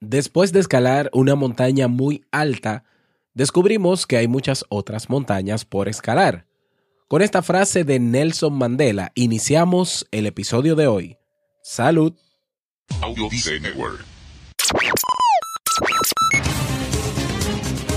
Después de escalar una montaña muy alta, descubrimos que hay muchas otras montañas por escalar. Con esta frase de Nelson Mandela iniciamos el episodio de hoy. Salud.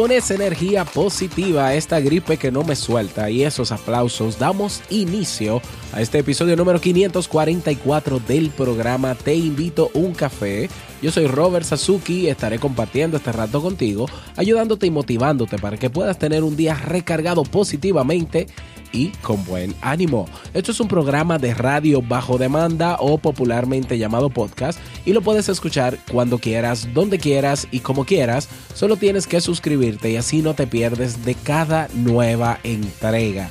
Con esa energía positiva, esta gripe que no me suelta y esos aplausos, damos inicio a este episodio número 544 del programa Te invito un café. Yo soy Robert Sasuki y estaré compartiendo este rato contigo, ayudándote y motivándote para que puedas tener un día recargado positivamente y con buen ánimo. Esto es un programa de radio bajo demanda o popularmente llamado podcast y lo puedes escuchar cuando quieras, donde quieras y como quieras. Solo tienes que suscribirte y así no te pierdes de cada nueva entrega.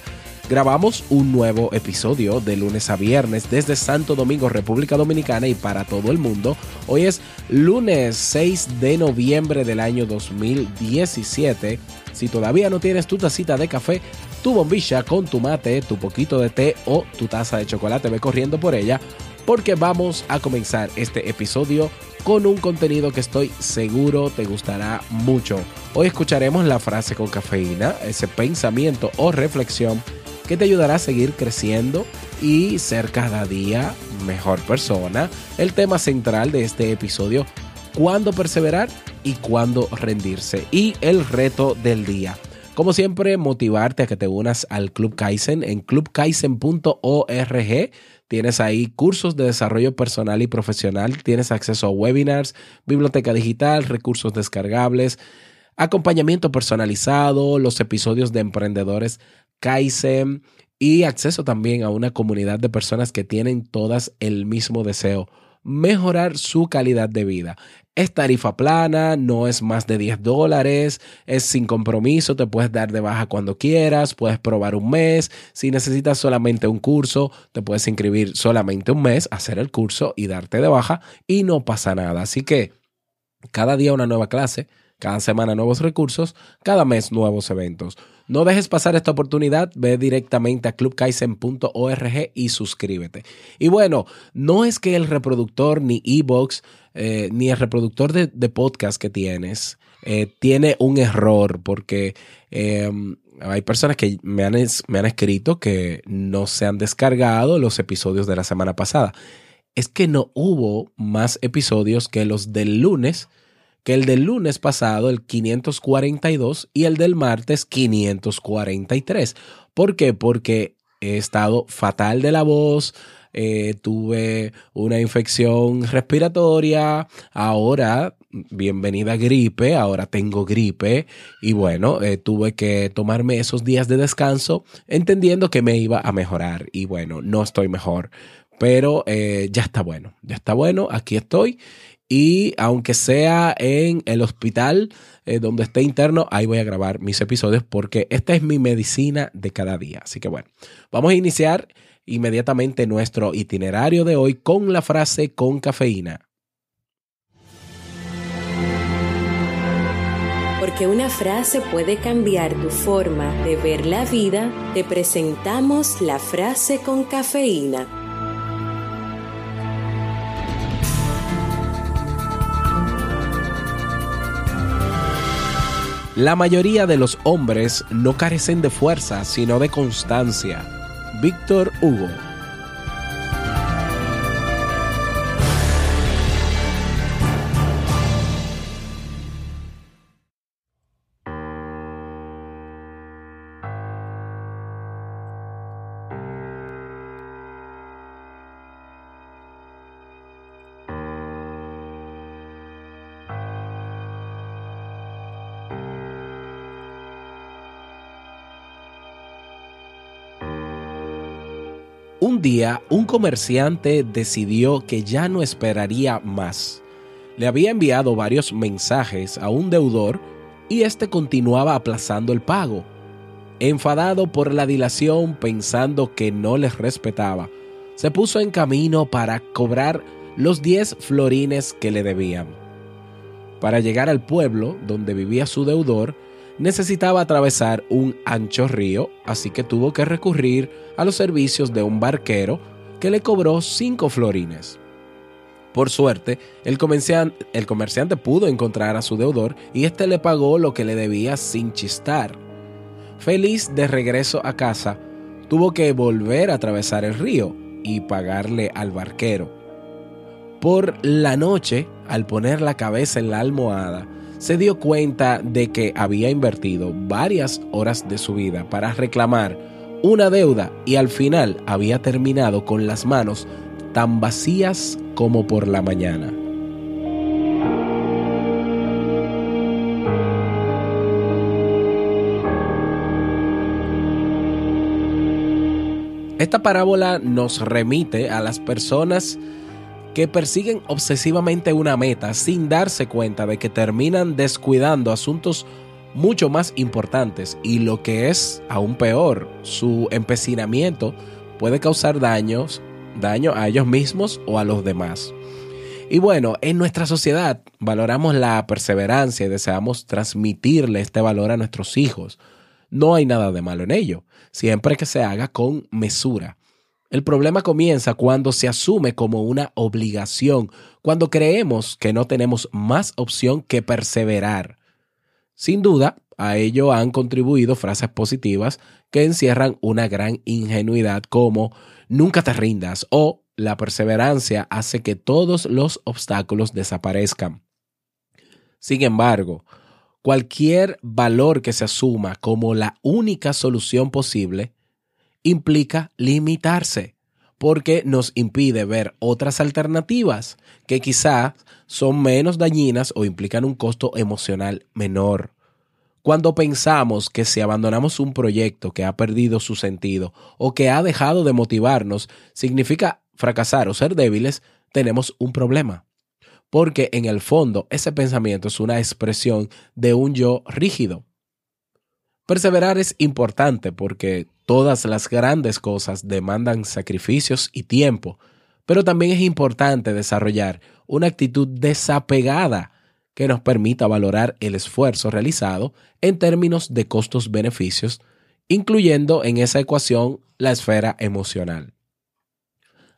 Grabamos un nuevo episodio de lunes a viernes desde Santo Domingo, República Dominicana y para todo el mundo. Hoy es lunes 6 de noviembre del año 2017. Si todavía no tienes tu tacita de café, tu bombilla con tu mate, tu poquito de té o tu taza de chocolate, ve corriendo por ella porque vamos a comenzar este episodio con un contenido que estoy seguro te gustará mucho. Hoy escucharemos la frase con cafeína, ese pensamiento o reflexión que te ayudará a seguir creciendo y ser cada día mejor persona. El tema central de este episodio, cuándo perseverar y cuándo rendirse. Y el reto del día. Como siempre, motivarte a que te unas al Club Kaizen en clubkaizen.org. Tienes ahí cursos de desarrollo personal y profesional, tienes acceso a webinars, biblioteca digital, recursos descargables, acompañamiento personalizado, los episodios de emprendedores Kaizen y acceso también a una comunidad de personas que tienen todas el mismo deseo, mejorar su calidad de vida. Es tarifa plana, no es más de 10 dólares, es sin compromiso, te puedes dar de baja cuando quieras, puedes probar un mes. Si necesitas solamente un curso, te puedes inscribir solamente un mes, hacer el curso y darte de baja y no pasa nada. Así que cada día una nueva clase, cada semana nuevos recursos, cada mes nuevos eventos. No dejes pasar esta oportunidad, ve directamente a clubkaisen.org y suscríbete. Y bueno, no es que el reproductor ni Ebox eh, ni el reproductor de, podcast que tienes eh, tiene un error porque em, hay personas que me han, me han escrito que no se han descargado los episodios de la semana pasada. Es que no hubo más episodios que los del lunes que el del lunes pasado, el 542, y el del martes 543. ¿Por qué? Porque he estado fatal de la voz, eh, tuve una infección respiratoria, ahora bienvenida gripe, ahora tengo gripe y bueno, eh, tuve que tomarme esos días de descanso entendiendo que me iba a mejorar y bueno, no estoy mejor, pero eh, ya está bueno, ya está bueno, aquí estoy y aunque sea en el hospital eh, donde esté interno, ahí voy a grabar mis episodios porque esta es mi medicina de cada día. Así que bueno, vamos a iniciar inmediatamente nuestro itinerario de hoy con la frase con cafeína. Porque una frase puede cambiar tu forma de ver la vida, te presentamos la frase con cafeína. La mayoría de los hombres no carecen de fuerza, sino de constancia. Víctor Hugo Un día, un comerciante decidió que ya no esperaría más. Le había enviado varios mensajes a un deudor y éste continuaba aplazando el pago. Enfadado por la dilación, pensando que no les respetaba, se puso en camino para cobrar los 10 florines que le debían. Para llegar al pueblo donde vivía su deudor, necesitaba atravesar un ancho río, así que tuvo que recurrir a los servicios de un barquero que le cobró cinco florines. Por suerte, el comerciante, pudo encontrar a su deudor y éste le pagó lo que le debía sin chistar. Feliz de regreso a casa, tuvo que volver a atravesar el río y pagarle al barquero. Por la noche, al poner la cabeza en la almohada, se dio cuenta de que había invertido varias horas de su vida para reclamar una deuda y al final había terminado con las manos tan vacías como por la mañana. Esta parábola nos remite a las personas que persiguen obsesivamente una meta sin darse cuenta de que terminan descuidando asuntos mucho más importantes y lo que es aún peor, su empecinamiento puede causar daños, daño a ellos mismos o a los demás. Y bueno, en nuestra sociedad valoramos la perseverancia y deseamos transmitirle este valor a nuestros hijos. No hay nada de malo en ello, siempre que se haga con mesura. El problema comienza cuando se asume como una obligación, cuando creemos que no tenemos más opción que perseverar. Sin duda, a ello han contribuido frases positivas que encierran una gran ingenuidad como nunca te rindas o la perseverancia hace que todos los obstáculos desaparezcan. Sin embargo, cualquier valor que se asuma como la única solución posible implica limitarse, porque nos impide ver otras alternativas que quizás son menos dañinas o implican un costo emocional menor. Cuando pensamos que si abandonamos un proyecto que ha perdido su sentido o que ha dejado de motivarnos, significa fracasar o ser débiles, tenemos un problema. Porque en el fondo ese pensamiento es una expresión de un yo rígido. Perseverar es importante porque todas las grandes cosas demandan sacrificios y tiempo, pero también es importante desarrollar una actitud desapegada que nos permita valorar el esfuerzo realizado en términos de costos-beneficios, incluyendo en esa ecuación la esfera emocional.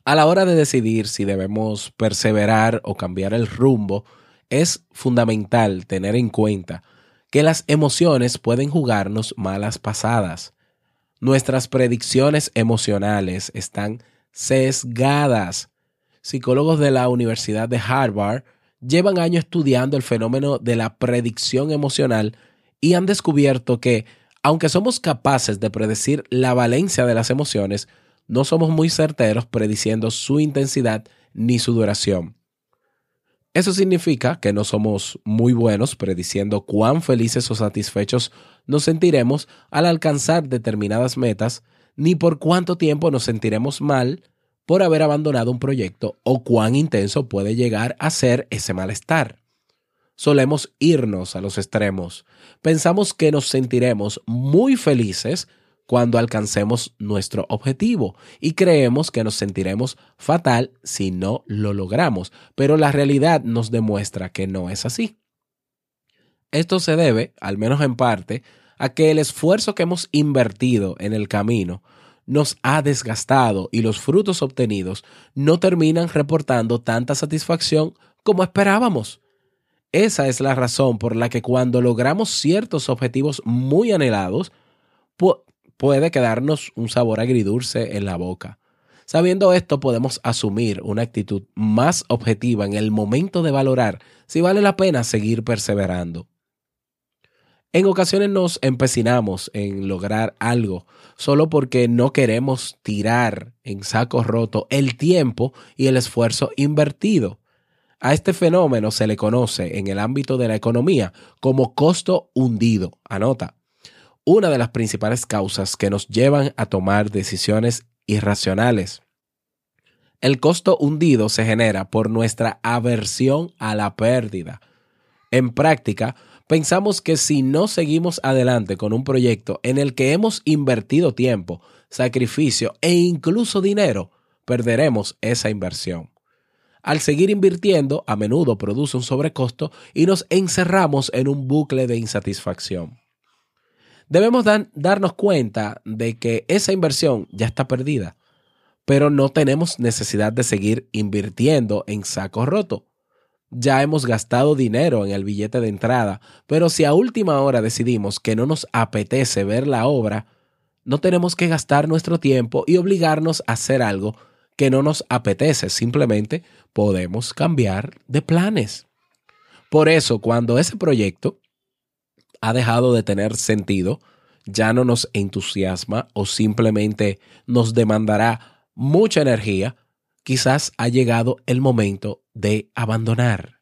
A la hora de decidir si debemos perseverar o cambiar el rumbo, es fundamental tener en cuenta que las emociones pueden jugarnos malas pasadas. Nuestras predicciones emocionales están sesgadas. Psicólogos de la Universidad de Harvard llevan años estudiando el fenómeno de la predicción emocional y han descubierto que, aunque somos capaces de predecir la valencia de las emociones, no somos muy certeros prediciendo su intensidad ni su duración. Eso significa que no somos muy buenos prediciendo cuán felices o satisfechos nos sentiremos al alcanzar determinadas metas, ni por cuánto tiempo nos sentiremos mal por haber abandonado un proyecto o cuán intenso puede llegar a ser ese malestar. Solemos irnos a los extremos. Pensamos que nos sentiremos muy felices cuando alcancemos nuestro objetivo y creemos que nos sentiremos fatal si no lo logramos, pero la realidad nos demuestra que no es así. Esto se debe, al menos en parte, a que el esfuerzo que hemos invertido en el camino nos ha desgastado y los frutos obtenidos no terminan reportando tanta satisfacción como esperábamos. Esa es la razón por la que cuando logramos ciertos objetivos muy anhelados, puede quedarnos un sabor agridulce en la boca. Sabiendo esto, podemos asumir una actitud más objetiva en el momento de valorar si vale la pena seguir perseverando. En ocasiones nos empecinamos en lograr algo solo porque no queremos tirar en saco roto el tiempo y el esfuerzo invertido. A este fenómeno se le conoce en el ámbito de la economía como costo hundido. Anota una de las principales causas que nos llevan a tomar decisiones irracionales. El costo hundido se genera por nuestra aversión a la pérdida. En práctica, pensamos que si no seguimos adelante con un proyecto en el que hemos invertido tiempo, sacrificio e incluso dinero, perderemos esa inversión. Al seguir invirtiendo, a menudo produce un sobrecosto y nos encerramos en un bucle de insatisfacción. Debemos darnos cuenta de que esa inversión ya está perdida, pero no tenemos necesidad de seguir invirtiendo en saco roto. Ya hemos gastado dinero en el billete de entrada, pero si a última hora decidimos que no nos apetece ver la obra, no tenemos que gastar nuestro tiempo y obligarnos a hacer algo que no nos apetece, simplemente podemos cambiar de planes. Por eso, cuando ese proyecto ha dejado de tener sentido, ya no nos entusiasma o simplemente nos demandará mucha energía, quizás ha llegado el momento de abandonar.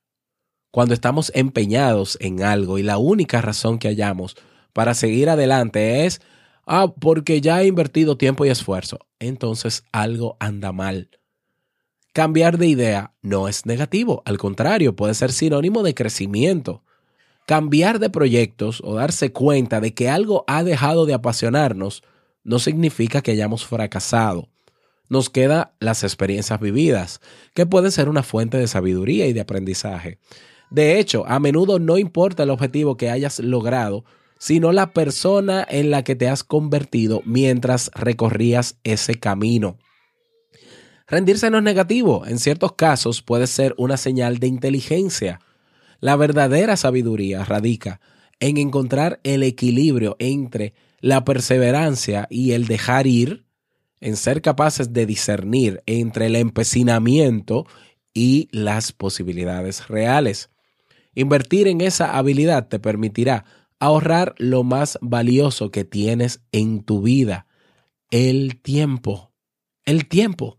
Cuando estamos empeñados en algo y la única razón que hallamos para seguir adelante es, ah, porque ya he invertido tiempo y esfuerzo, entonces algo anda mal. Cambiar de idea no es negativo, al contrario, puede ser sinónimo de crecimiento. Cambiar de proyectos o darse cuenta de que algo ha dejado de apasionarnos no significa que hayamos fracasado. Nos quedan las experiencias vividas, que pueden ser una fuente de sabiduría y de aprendizaje. De hecho, a menudo no importa el objetivo que hayas logrado, sino la persona en la que te has convertido mientras recorrías ese camino. Rendirse no es negativo, en ciertos casos puede ser una señal de inteligencia. La verdadera sabiduría radica en encontrar el equilibrio entre la perseverancia y el dejar ir, en ser capaces de discernir entre el empecinamiento y las posibilidades reales. Invertir en esa habilidad te permitirá ahorrar lo más valioso que tienes en tu vida, el tiempo. El tiempo.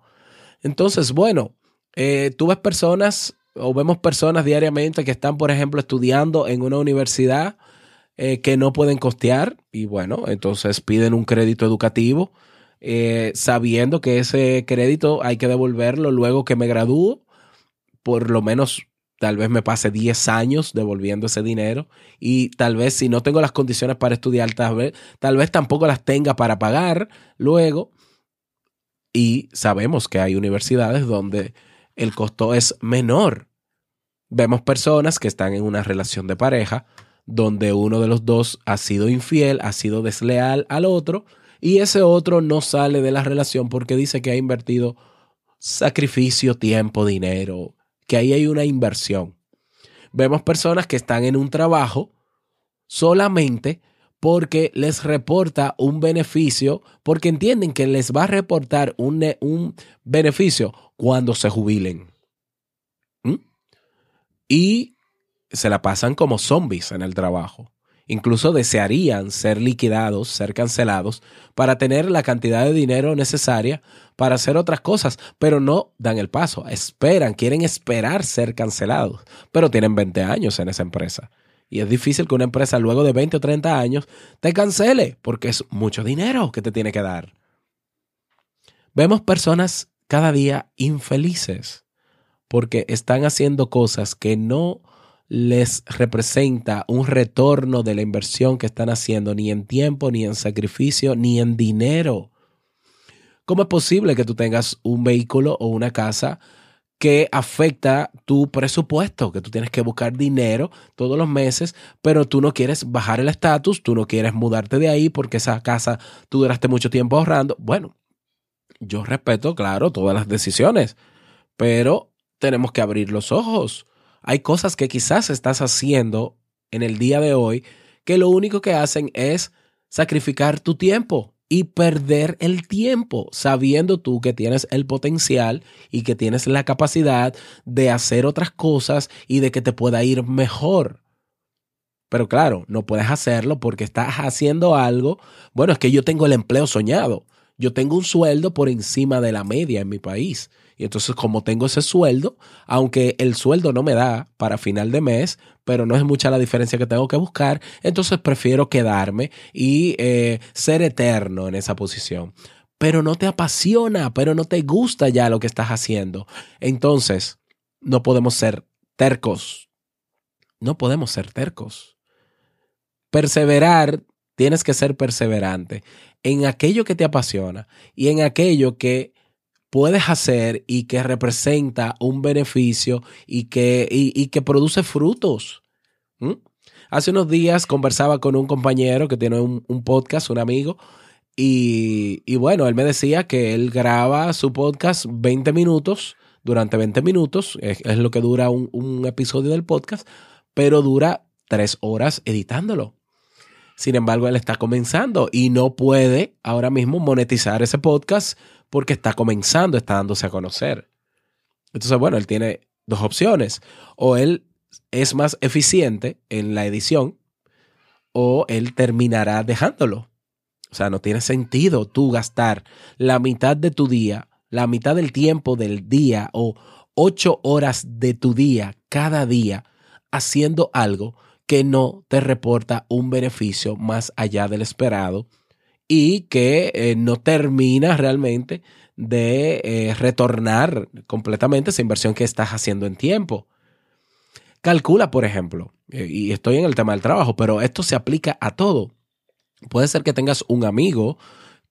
Entonces, bueno, eh, tú ves personas o vemos personas diariamente que están, por ejemplo, estudiando en una universidad eh, que no pueden costear y bueno, entonces piden un crédito educativo eh, sabiendo que ese crédito hay que devolverlo luego que me gradúo, por lo menos tal vez me pase 10 años devolviendo ese dinero y tal vez si no tengo las condiciones para estudiar, tal vez, tal vez tampoco las tenga para pagar luego. Y sabemos que hay universidades donde el costo es menor. Vemos personas que están en una relación de pareja donde uno de los dos ha sido infiel, ha sido desleal al otro y ese otro no sale de la relación porque dice que ha invertido sacrificio, tiempo, dinero, que ahí hay una inversión. Vemos personas que están en un trabajo solamente porque les reporta un beneficio, porque entienden que les va a reportar un, un beneficio cuando se jubilen. ¿Mm? Y se la pasan como zombies en el trabajo. Incluso desearían ser liquidados, ser cancelados, para tener la cantidad de dinero necesaria para hacer otras cosas, pero no dan el paso, esperan, quieren esperar ser cancelados, pero tienen 20 años en esa empresa. Y es difícil que una empresa luego de 20 o 30 años te cancele porque es mucho dinero que te tiene que dar. Vemos personas cada día infelices porque están haciendo cosas que no les representa un retorno de la inversión que están haciendo, ni en tiempo, ni en sacrificio, ni en dinero. ¿Cómo es posible que tú tengas un vehículo o una casa que afecta tu presupuesto, que tú tienes que buscar dinero todos los meses, pero tú no quieres bajar el estatus, tú no quieres mudarte de ahí porque esa casa tú duraste mucho tiempo ahorrando. Bueno, yo respeto, claro, todas las decisiones, pero tenemos que abrir los ojos. Hay cosas que quizás estás haciendo en el día de hoy que lo único que hacen es sacrificar tu tiempo y perder el tiempo, sabiendo tú que tienes el potencial y que tienes la capacidad de hacer otras cosas y de que te pueda ir mejor. Pero claro, no puedes hacerlo porque estás haciendo algo. Bueno, es que yo tengo el empleo soñado. Yo tengo un sueldo por encima de la media en mi país. Y entonces como tengo ese sueldo, aunque el sueldo no me da para final de mes, pero no es mucha la diferencia que tengo que buscar, entonces prefiero quedarme y eh, ser eterno en esa posición. pero no te apasiona, pero no te gusta ya lo que estás haciendo. Entonces, no podemos ser tercos. No podemos ser tercos. Perseverar, tienes que ser perseverante en aquello que te apasiona y en aquello que puedes hacer y que representa un beneficio y que, y, que produce frutos. Hace unos días conversaba con un compañero que tiene un, podcast, un amigo, y, y, bueno, él me decía que él graba su podcast 20 minutos, durante 20 minutos, es, lo que dura un, un episodio del podcast, pero dura tres horas editándolo. Sin embargo, él está comenzando y no puede ahora mismo monetizar ese podcast porque está comenzando, está dándose a conocer. Entonces, bueno, él tiene dos opciones. O él es más eficiente en la edición o él terminará dejándolo. O sea, no tiene sentido tú gastar la mitad de tu día, la mitad del tiempo del día o ocho horas de tu día cada día haciendo algo que no te reporta un beneficio más allá del esperado y que eh, no termina realmente de eh, retornar completamente esa inversión que estás haciendo en tiempo. Calcula, por ejemplo, eh, y estoy en el tema del trabajo, pero esto se aplica a todo. Puede ser que tengas un amigo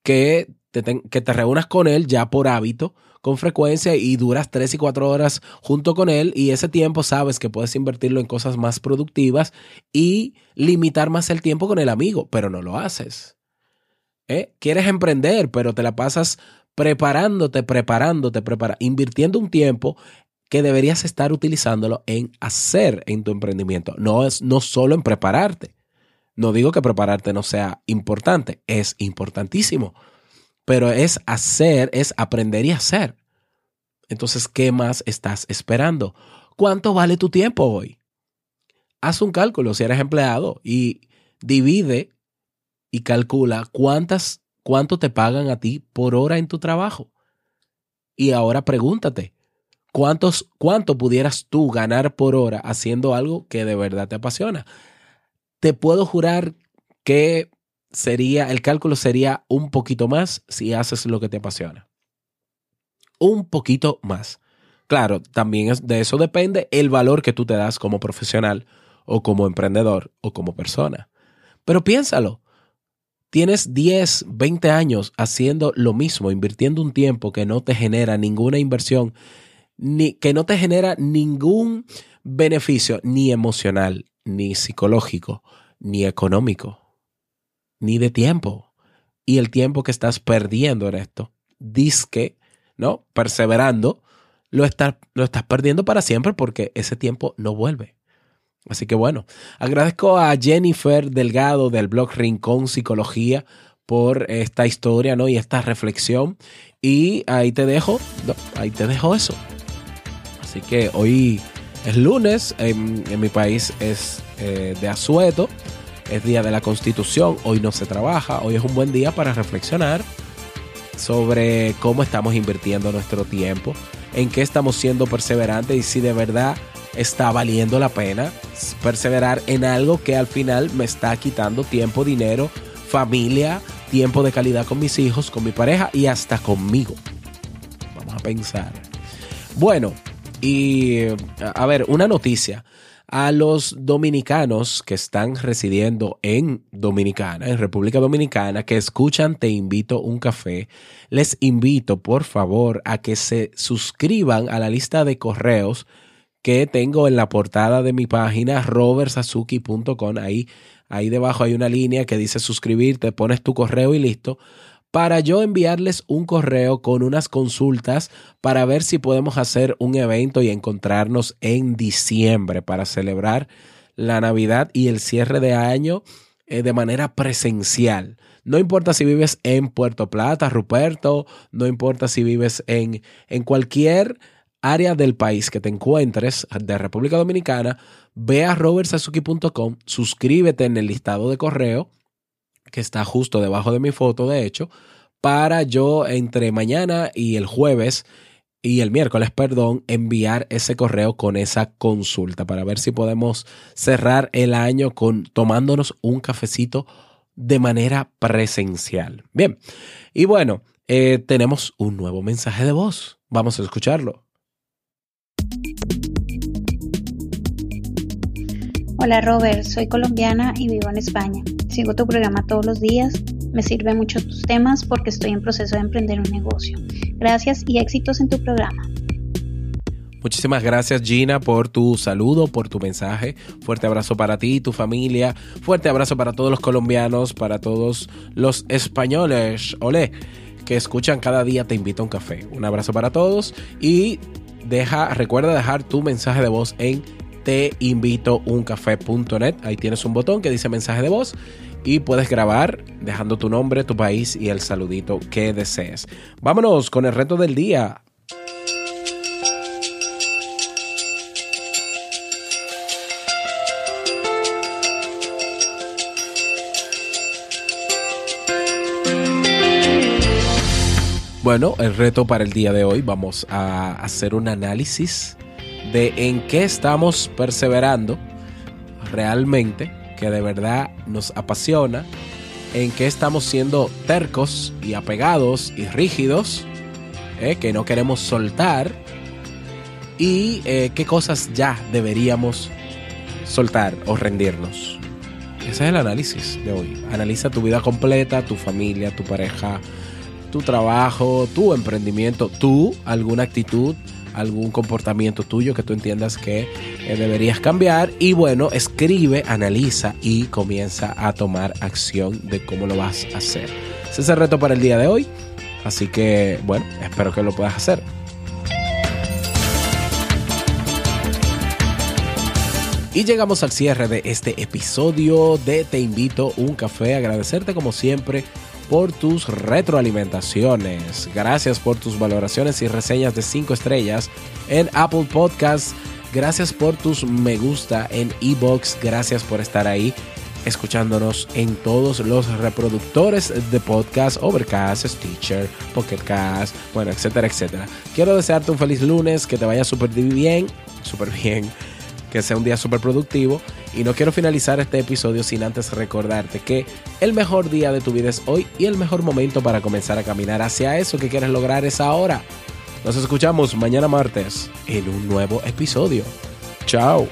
que te, que te reúnas con él ya por hábito, con frecuencia, y duras tres y cuatro horas junto con él, y ese tiempo sabes que puedes invertirlo en cosas más productivas y limitar más el tiempo con el amigo, pero no lo haces. ¿Eh? Quieres emprender, pero te la pasas preparándote, preparándote, prepara, invirtiendo un tiempo que deberías estar utilizándolo en hacer en tu emprendimiento, no es no solo en prepararte. No digo que prepararte no sea importante, es importantísimo, pero es hacer, es aprender y hacer. Entonces, ¿qué más estás esperando? ¿Cuánto vale tu tiempo hoy? Haz un cálculo si eres empleado y divide y calcula cuántas, cuánto te pagan a ti por hora en tu trabajo. Y ahora pregúntate, ¿cuántos, ¿cuánto pudieras tú ganar por hora haciendo algo que de verdad te apasiona? Te puedo jurar que sería, el cálculo sería un poquito más si haces lo que te apasiona. Un poquito más. Claro, también de eso depende el valor que tú te das como profesional o como emprendedor o como persona. Pero piénsalo, tienes 10, 20 años haciendo lo mismo, invirtiendo un tiempo que no te genera ninguna inversión, ni, que no te genera ningún beneficio, ni emocional, ni psicológico, ni económico, ni de tiempo. Y el tiempo que estás perdiendo en esto, disque, ¿no? Perseverando, lo estás, lo estás perdiendo para siempre porque ese tiempo no vuelve. Así que bueno, agradezco a Jennifer Delgado del blog Rincón Psicología por esta historia, ¿no? Y esta reflexión. Y ahí te dejo, ahí te dejo eso. Así que hoy es lunes, en, mi país es eh, de asueto, es día de la constitución, hoy no se trabaja, hoy es un buen día para reflexionar sobre cómo estamos invirtiendo nuestro tiempo, en qué estamos siendo perseverantes y si de verdad está valiendo la pena perseverar en algo que al final me está quitando tiempo, dinero, familia, tiempo de calidad con mis hijos, con mi pareja y hasta conmigo. Vamos a pensar. Bueno, y a ver, una noticia. A los dominicanos que están residiendo en Dominicana, en República Dominicana, que escuchan Te invito un café, les invito por favor a que se suscriban a la lista de correos que tengo en la portada de mi página robertsazuki.com. Ahí, ahí debajo hay una línea que dice suscribirte, pones tu correo y listo. Para yo enviarles un correo con unas consultas para ver si podemos hacer un evento y encontrarnos en diciembre para celebrar la Navidad y el cierre de año eh, de manera presencial. No importa si vives en Puerto Plata, Ruperto, no importa si vives en, en cualquier área del país que te encuentres de República Dominicana, ve a robertsazuki.com, suscríbete en el listado de correo que está justo debajo de mi foto, de hecho, para yo entre mañana y el jueves y el miércoles, perdón, enviar ese correo con esa consulta para ver si podemos cerrar el año con tomándonos un cafecito de manera presencial. Bien, y bueno, eh, tenemos un nuevo mensaje de voz. Vamos a escucharlo. Hola Robert, soy colombiana y vivo en España. Sigo tu programa todos los días. Me sirven mucho tus temas porque estoy en proceso de emprender un negocio. Gracias y éxitos en tu programa. Muchísimas gracias Gina por tu saludo, por tu mensaje. Fuerte abrazo para ti y tu familia. Fuerte abrazo para todos los colombianos, para todos los españoles. Olé, que escuchan cada día Te invito a un café. Un abrazo para todos y deja, recuerda dejar tu mensaje de voz en teinvitouncafé.net. Ahí tienes un botón que dice mensaje de voz y puedes grabar dejando tu nombre, tu país y el saludito que desees. Vámonos con el reto del día. Bueno, el reto para el día de hoy vamos a hacer un análisis de en qué estamos perseverando realmente, que de verdad nos apasiona, en qué estamos siendo tercos y apegados y rígidos, eh, que no queremos soltar, y eh, qué cosas ya deberíamos soltar o rendirnos. Ese es el análisis de hoy. Analiza tu vida completa, tu familia, tu pareja, tu trabajo, tu emprendimiento, tú, alguna actitud, algún comportamiento tuyo que tú entiendas que eh, deberías cambiar y bueno, escribe, analiza y comienza a tomar acción de cómo lo vas a hacer. Ese es el reto para el día de hoy, así que bueno, espero que lo puedas hacer. Y llegamos al cierre de este episodio de Te invito un café. Agradecerte como siempre por tus retroalimentaciones. Gracias por tus valoraciones y reseñas de 5 estrellas en Apple Podcasts. Gracias por tus me gusta en Ebox. Gracias por estar ahí escuchándonos en todos los reproductores de podcast, Overcast, Stitcher, Pocketcast, bueno, etcétera, etcétera. Quiero desearte un feliz lunes, que te vaya súper bien, súper bien que sea un día súper productivo. Y no quiero finalizar este episodio sin antes recordarte que el mejor día de tu vida es hoy y el mejor momento para comenzar a caminar hacia eso que quieres lograr es ahora. Nos escuchamos mañana martes en un nuevo episodio. Chao.